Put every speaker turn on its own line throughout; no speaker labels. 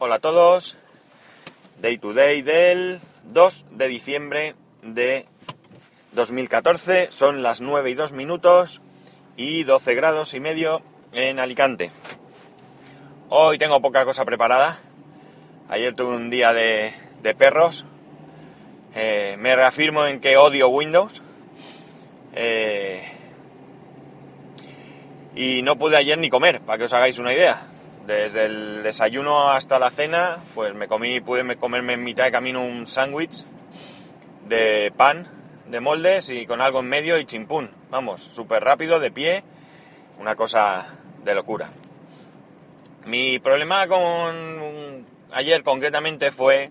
Hola a todos. Day to day del 2 de diciembre de 2014. Son las 9 y 2 minutos y 12 grados y medio en Alicante. Hoy tengo poca cosa preparada. Ayer tuve un día de, perros. Eh, me reafirmo en que odio Windows. Eh, y no pude ayer ni comer, para que os hagáis una idea. Desde el desayuno hasta la cena, pues me comí, pude comerme en mitad de camino un sándwich de pan de moldes y con algo en medio y chimpún. Vamos, súper rápido, de pie, una cosa de locura. Mi problema con ayer concretamente fue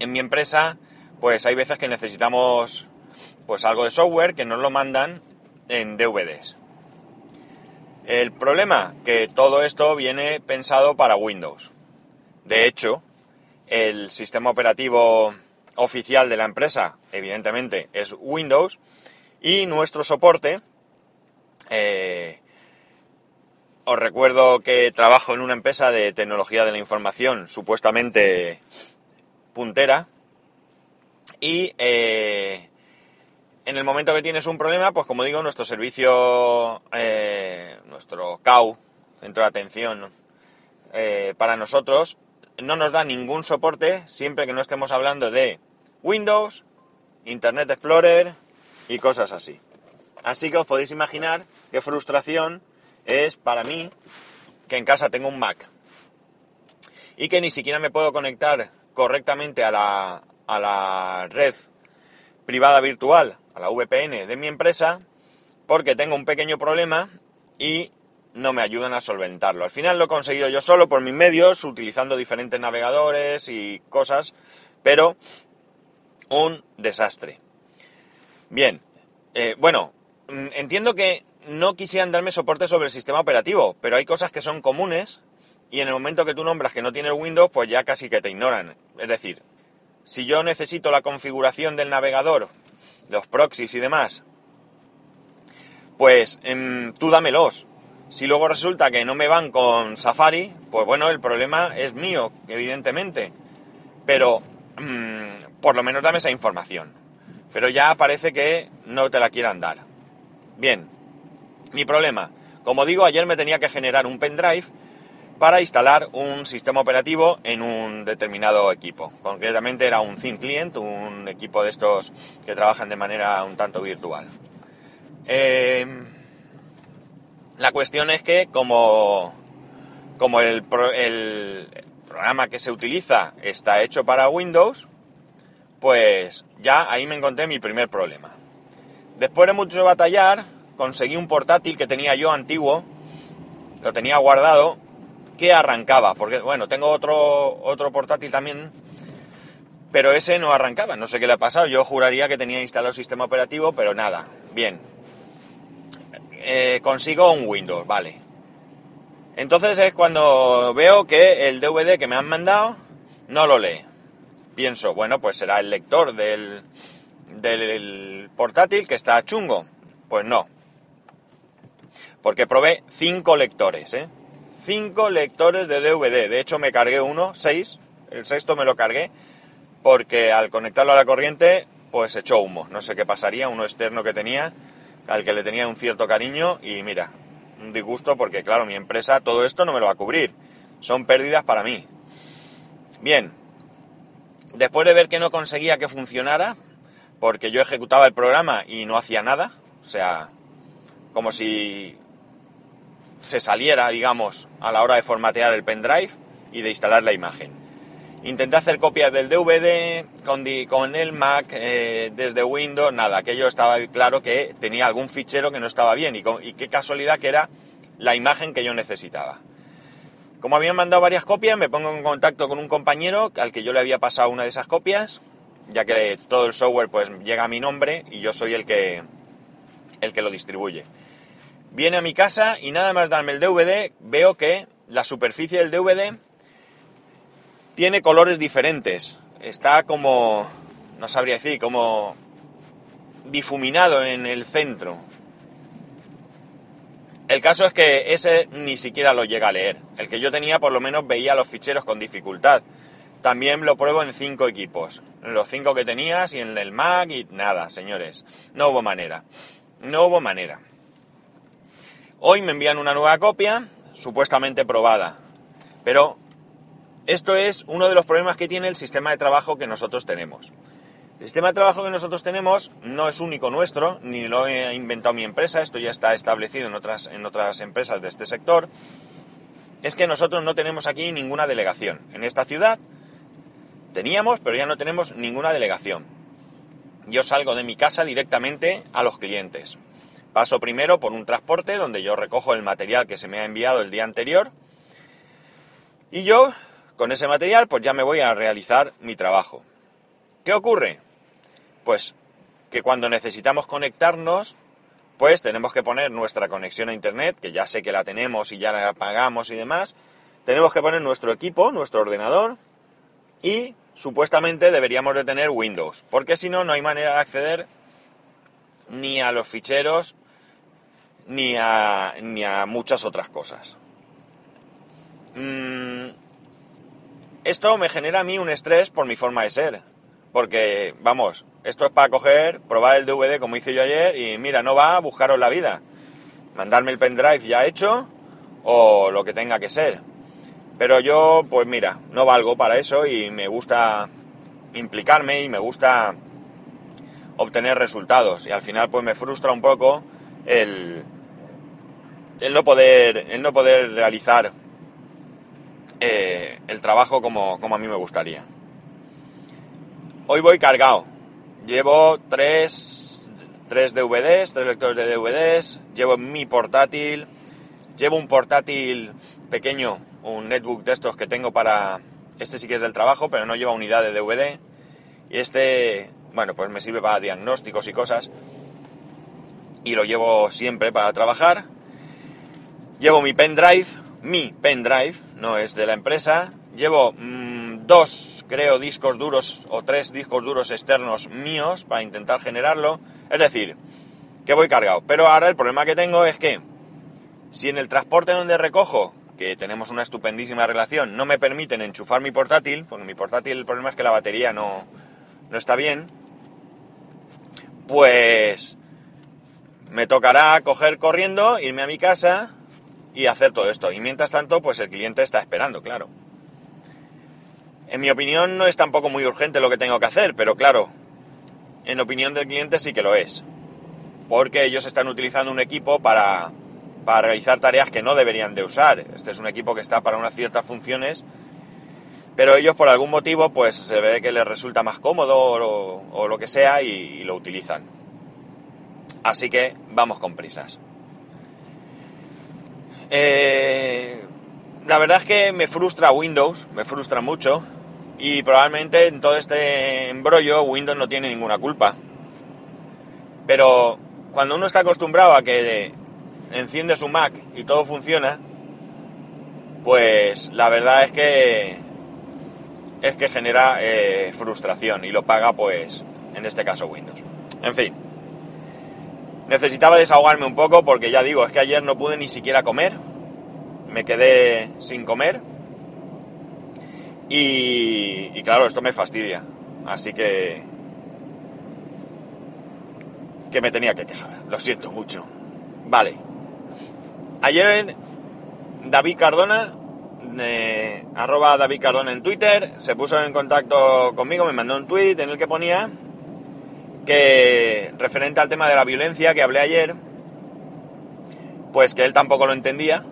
en mi empresa, pues hay veces que necesitamos pues algo de software que nos lo mandan en DVDs. El problema, que todo esto viene pensado para Windows. De hecho, el sistema operativo oficial de la empresa, evidentemente, es Windows, y nuestro soporte, eh, os recuerdo que trabajo en una empresa de tecnología de la información supuestamente puntera, y eh, en el momento que tienes un problema, pues como digo, nuestro servicio, eh, nuestro CAU, centro de atención, eh, para nosotros, no nos da ningún soporte siempre que no estemos hablando de Windows, Internet Explorer y cosas así. Así que os podéis imaginar qué frustración es para mí que en casa tengo un Mac y que ni siquiera me puedo conectar correctamente a la, a la red privada virtual a la VPN de mi empresa porque tengo un pequeño problema y no me ayudan a solventarlo. Al final lo he conseguido yo solo por mis medios, utilizando diferentes navegadores y cosas, pero un desastre. Bien, eh, bueno, mm, entiendo que no quisieran darme soporte sobre el sistema operativo, pero hay cosas que son comunes y en el momento que tú nombras que no tienes Windows, pues ya casi que te ignoran. Es decir, si yo necesito la configuración del navegador los proxies y demás, pues em, tú dámelos. Si luego resulta que no me van con Safari, pues bueno, el problema es mío, evidentemente. Pero mm, por lo menos dame esa información. Pero ya parece que no te la quieran dar. Bien, mi problema. Como digo, ayer me tenía que generar un pendrive para instalar un sistema operativo en un determinado equipo. Concretamente era un Thin Client, un equipo de estos que trabajan de manera un tanto virtual. Em, la cuestión es que como, como el, el programa que se utiliza está hecho para Windows, pues ya ahí me encontré mi primer problema. Después de mucho batallar, conseguí un portátil que tenía yo antiguo, lo tenía guardado que arrancaba, porque bueno, tengo otro, otro portátil también, pero ese no arrancaba, no sé qué le ha pasado, yo juraría que tenía instalado el sistema operativo, pero nada, bien. Eh, consigo un Windows, vale. Entonces es cuando veo que el DVD que me han mandado no lo lee. Pienso, bueno, pues será el lector del, del portátil que está chungo. Pues no. Porque probé cinco lectores, ¿eh? Cinco lectores de DVD. De hecho, me cargué uno, seis. El sexto me lo cargué porque al conectarlo a la corriente, pues echó humo. No sé qué pasaría, uno externo que tenía, al que le tenía un cierto cariño y mira, un disgusto porque claro, mi empresa todo esto no me lo va a cubrir. Son pérdidas para mí. Bien, después de ver que no conseguía que funcionara, porque yo ejecutaba el programa y no hacía nada, o sea, como si se saliera, digamos, a la hora de formatear el pendrive y de instalar la imagen. Intenté hacer copias del DVD con, el Mac eh, desde Windows, nada, aquello estaba claro que tenía algún fichero que no estaba bien y, y qué casualidad que era la imagen que yo necesitaba. Como habían mandado varias copias, me pongo en contacto con un compañero al que yo le había pasado una de esas copias, ya que todo el software pues llega a mi nombre y yo soy el que, el que lo distribuye. Viene a mi casa y nada más darme el DVD, veo que la superficie del DVD tiene colores diferentes. Está como, no sabría decir, como difuminado en el centro. El caso es que ese ni siquiera lo llega a leer. El que yo tenía por lo menos veía los ficheros con dificultad. También lo pruebo en cinco equipos. Los cinco que tenías y en el Mac y nada, señores. No hubo manera. No hubo manera. Hoy me envían una nueva copia, supuestamente probada. Pero esto es uno de los problemas que tiene el sistema de trabajo que nosotros tenemos. El sistema de trabajo que nosotros tenemos no es único nuestro, ni lo he inventado mi empresa, esto ya está establecido en otras, en otras empresas de este sector. Es que nosotros no tenemos aquí ninguna delegación. En esta ciudad teníamos, pero ya no tenemos ninguna delegación. Yo salgo de mi casa directamente a los clientes. Paso primero por un transporte donde yo recojo el material que se me ha enviado el día anterior. Y yo, con ese material, pues ya me voy a realizar mi trabajo. ¿Qué ocurre? Pues que cuando necesitamos conectarnos, pues tenemos que poner nuestra conexión a internet, que ya sé que la tenemos y ya la pagamos y demás. Tenemos que poner nuestro equipo, nuestro ordenador y supuestamente deberíamos de tener Windows, porque si no, no hay manera de acceder ni a los ficheros ni a, ni a muchas otras cosas. Mm, esto me genera a mí un estrés por mi forma de ser, porque, vamos, esto es para coger, probar el DVD como hice yo ayer y mira, no va a buscaros la vida. Mandarme el pendrive ya hecho o lo que tenga que ser. Pero yo, pues mira, no valgo para eso y me gusta implicarme y me gusta obtener resultados. Y al final, pues me frustra un poco el, el no poder, el no poder realizar eh, el trabajo como, como a mí me gustaría. Hoy voy cargado Llevo tres, tres DVDs, tres lectores de DVDs, llevo mi portátil, llevo un portátil pequeño, un netbook de estos que tengo para... Este sí que es del trabajo, pero no lleva unidad de DVD. Y este, bueno, pues me sirve para diagnósticos y cosas. Y lo llevo siempre para trabajar. Llevo mi pendrive, mi pendrive, no es de la empresa. Llevo mm, dos creo, discos duros o tres discos duros externos míos para intentar generarlo. Es decir, que voy cargado. Pero ahora el problema que tengo es que si en el transporte donde recojo, que tenemos una estupendísima relación, no me permiten enchufar mi portátil, porque mi portátil el problema es que la batería no, no está bien, pues me tocará coger corriendo, irme a mi casa y hacer todo esto. Y mientras tanto, pues el cliente está esperando, claro. En mi opinión no es tampoco muy urgente lo que tengo que hacer, pero claro, en opinión del cliente sí que lo es. Porque ellos están utilizando un equipo para, realizar tareas que no deberían de usar. Este es un equipo que está para unas ciertas funciones, pero ellos por algún motivo pues se ve que les resulta más cómodo o, lo que sea y, lo utilizan. Así que vamos con prisas. Eh, la verdad es que me frustra Windows, me frustra mucho, y probablemente en todo este embrollo Windows no tiene ninguna culpa. Pero cuando uno está acostumbrado a que enciende su Mac y todo funciona, pues la verdad es que es que genera eh, frustración y lo paga pues en este caso Windows. En fin, necesitaba desahogarme un poco porque ya digo, es que ayer no pude ni siquiera comer, me quedé sin comer y, claro, esto me fastidia. Así que... Que me tenía que quejar. Lo siento mucho. Vale. Ayer David Cardona, arroba David Cardona en Twitter, se puso en contacto conmigo, me mandó un tweet en el que ponía que referente al tema de la violencia que hablé ayer, pues que él tampoco lo entendía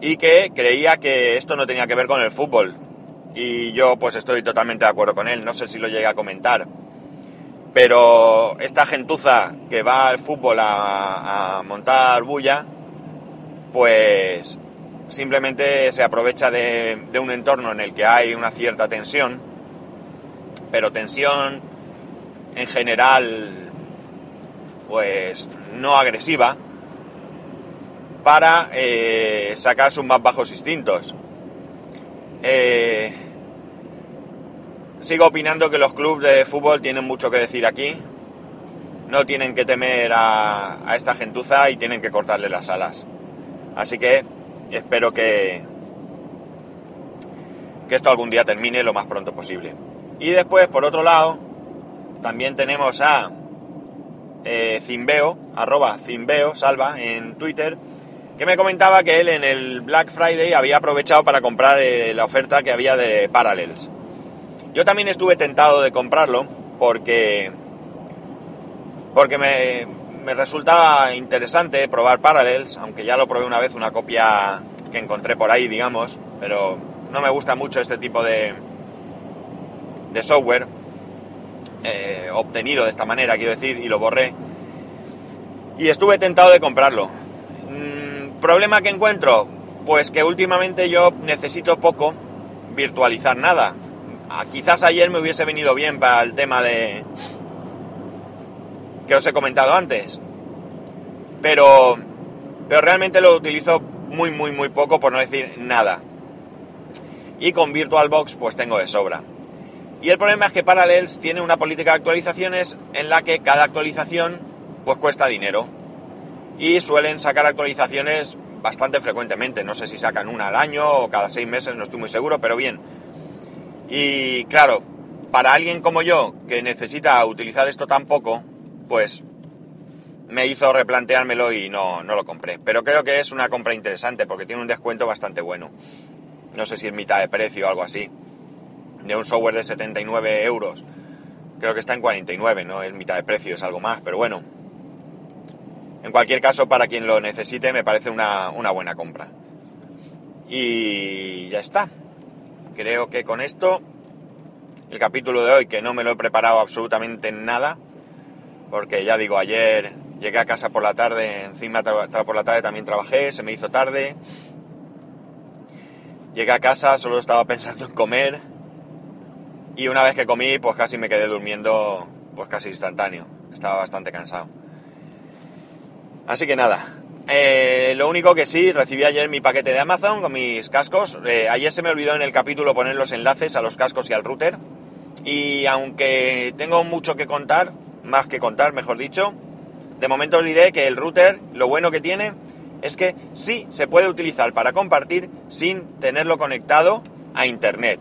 y que creía que esto no tenía que ver con el fútbol, y yo pues estoy totalmente de acuerdo con él, no sé si lo llegué a comentar. Pero esta gentuza que va al fútbol a, montar bulla, pues simplemente se aprovecha de, de, un entorno en el que hay una cierta tensión, pero tensión en general, pues no agresiva, para eh, sacar sus más bajos instintos. Eh, Sigo opinando que los clubes de fútbol tienen mucho que decir aquí. No tienen que temer a, esta gentuza y tienen que cortarle las alas. Así que espero que, que esto algún día termine lo más pronto posible. Y después, por otro lado, también tenemos a eh, Zimbeo, arroba Zimbeo, salva, en Twitter, que me comentaba que él en el Black Friday había aprovechado para comprar eh, la oferta que había de Parallels. Yo también estuve tentado de comprarlo porque, porque me, me resultaba interesante probar Parallels, aunque ya lo probé una vez, una copia que encontré por ahí, digamos, pero no me gusta mucho este tipo de, de software eh, obtenido de esta manera, quiero decir, y lo borré. Y estuve tentado de comprarlo. ¿Problema que encuentro? Pues que últimamente yo necesito poco virtualizar nada. Ah, quizás ayer me hubiese venido bien para el tema de... que os he comentado antes. Pero... Pero realmente lo utilizo muy, muy, muy poco, por no decir nada. Y con VirtualBox pues tengo de sobra. Y el problema es que Parallels tiene una política de actualizaciones en la que cada actualización pues cuesta dinero. Y suelen sacar actualizaciones bastante frecuentemente. No sé si sacan una al año o cada seis meses, no estoy muy seguro, pero bien. Y claro, para alguien como yo que necesita utilizar esto tan poco, pues me hizo replanteármelo y no, no lo compré. Pero creo que es una compra interesante porque tiene un descuento bastante bueno. No sé si es mitad de precio o algo así de un software de 79 euros. Creo que está en 49, no es mitad de precio, es algo más, pero bueno. En cualquier caso, para quien lo necesite, me parece una, buena compra. Y ya está. Creo que con esto, el capítulo de hoy, que no me lo he preparado absolutamente nada, porque ya digo, ayer llegué a casa por la tarde, encima por la tarde también trabajé, se me hizo tarde. Llegué a casa, solo estaba pensando en comer y una vez que comí, pues casi me quedé durmiendo, pues casi instantáneo. Estaba bastante cansado. Así que nada. Eh, lo único que sí, recibí ayer mi paquete de Amazon con mis cascos. Eh, ayer se me olvidó en el capítulo poner los enlaces a los cascos y al router. Y aunque tengo mucho que contar, más que contar, mejor dicho, de momento os diré que el router, lo bueno que tiene es que sí se puede utilizar para compartir sin tenerlo conectado a internet.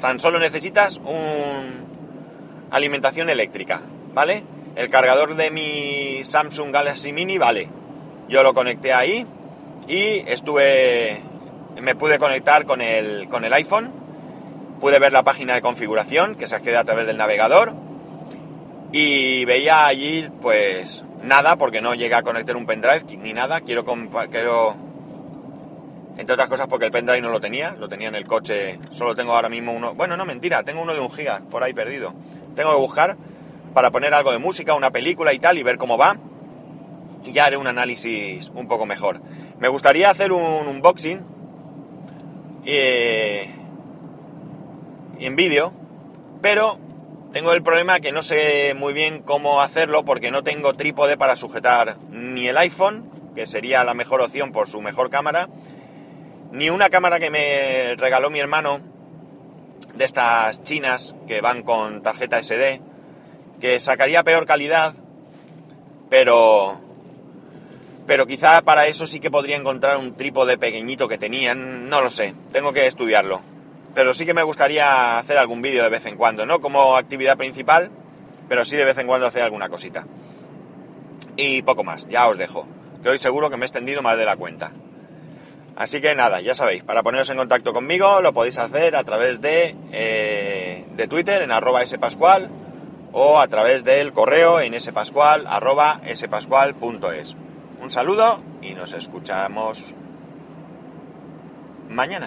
Tan solo necesitas un alimentación eléctrica, ¿vale? El cargador de mi Samsung Galaxy Mini, vale. Yo lo conecté ahí y estuve me pude conectar con el con el iPhone. Pude ver la página de configuración que se accede a través del navegador y veía allí pues nada porque no llegué a conectar un pendrive ni nada. Quiero quiero entre otras cosas porque el pendrive no lo tenía, lo tenía en el coche, solo tengo ahora mismo uno, bueno, no mentira, tengo uno de un giga por ahí perdido. Tengo que buscar para poner algo de música, una película y tal y ver cómo va. Y ya haré un análisis un poco mejor. Me gustaría hacer un unboxing eh, en vídeo, pero tengo el problema que no sé muy bien cómo hacerlo porque no tengo trípode para sujetar ni el iPhone, que sería la mejor opción por su mejor cámara, ni una cámara que me regaló mi hermano de estas chinas que van con tarjeta SD, que sacaría peor calidad, pero pero quizá para eso sí que podría encontrar un trípode pequeñito que tenían, no lo sé, tengo que estudiarlo. Pero sí que me gustaría hacer algún vídeo de vez en cuando, no como actividad principal, pero sí de vez en cuando hacer alguna cosita. Y poco más, ya os dejo, que hoy seguro que me he extendido más de la cuenta. Así que nada, ya sabéis, para poneros en contacto conmigo lo podéis hacer a través de, eh, de Twitter en arroba spascual o a través del correo en spascual arroba spascual.es. Un saludo y nos escuchamos mañana.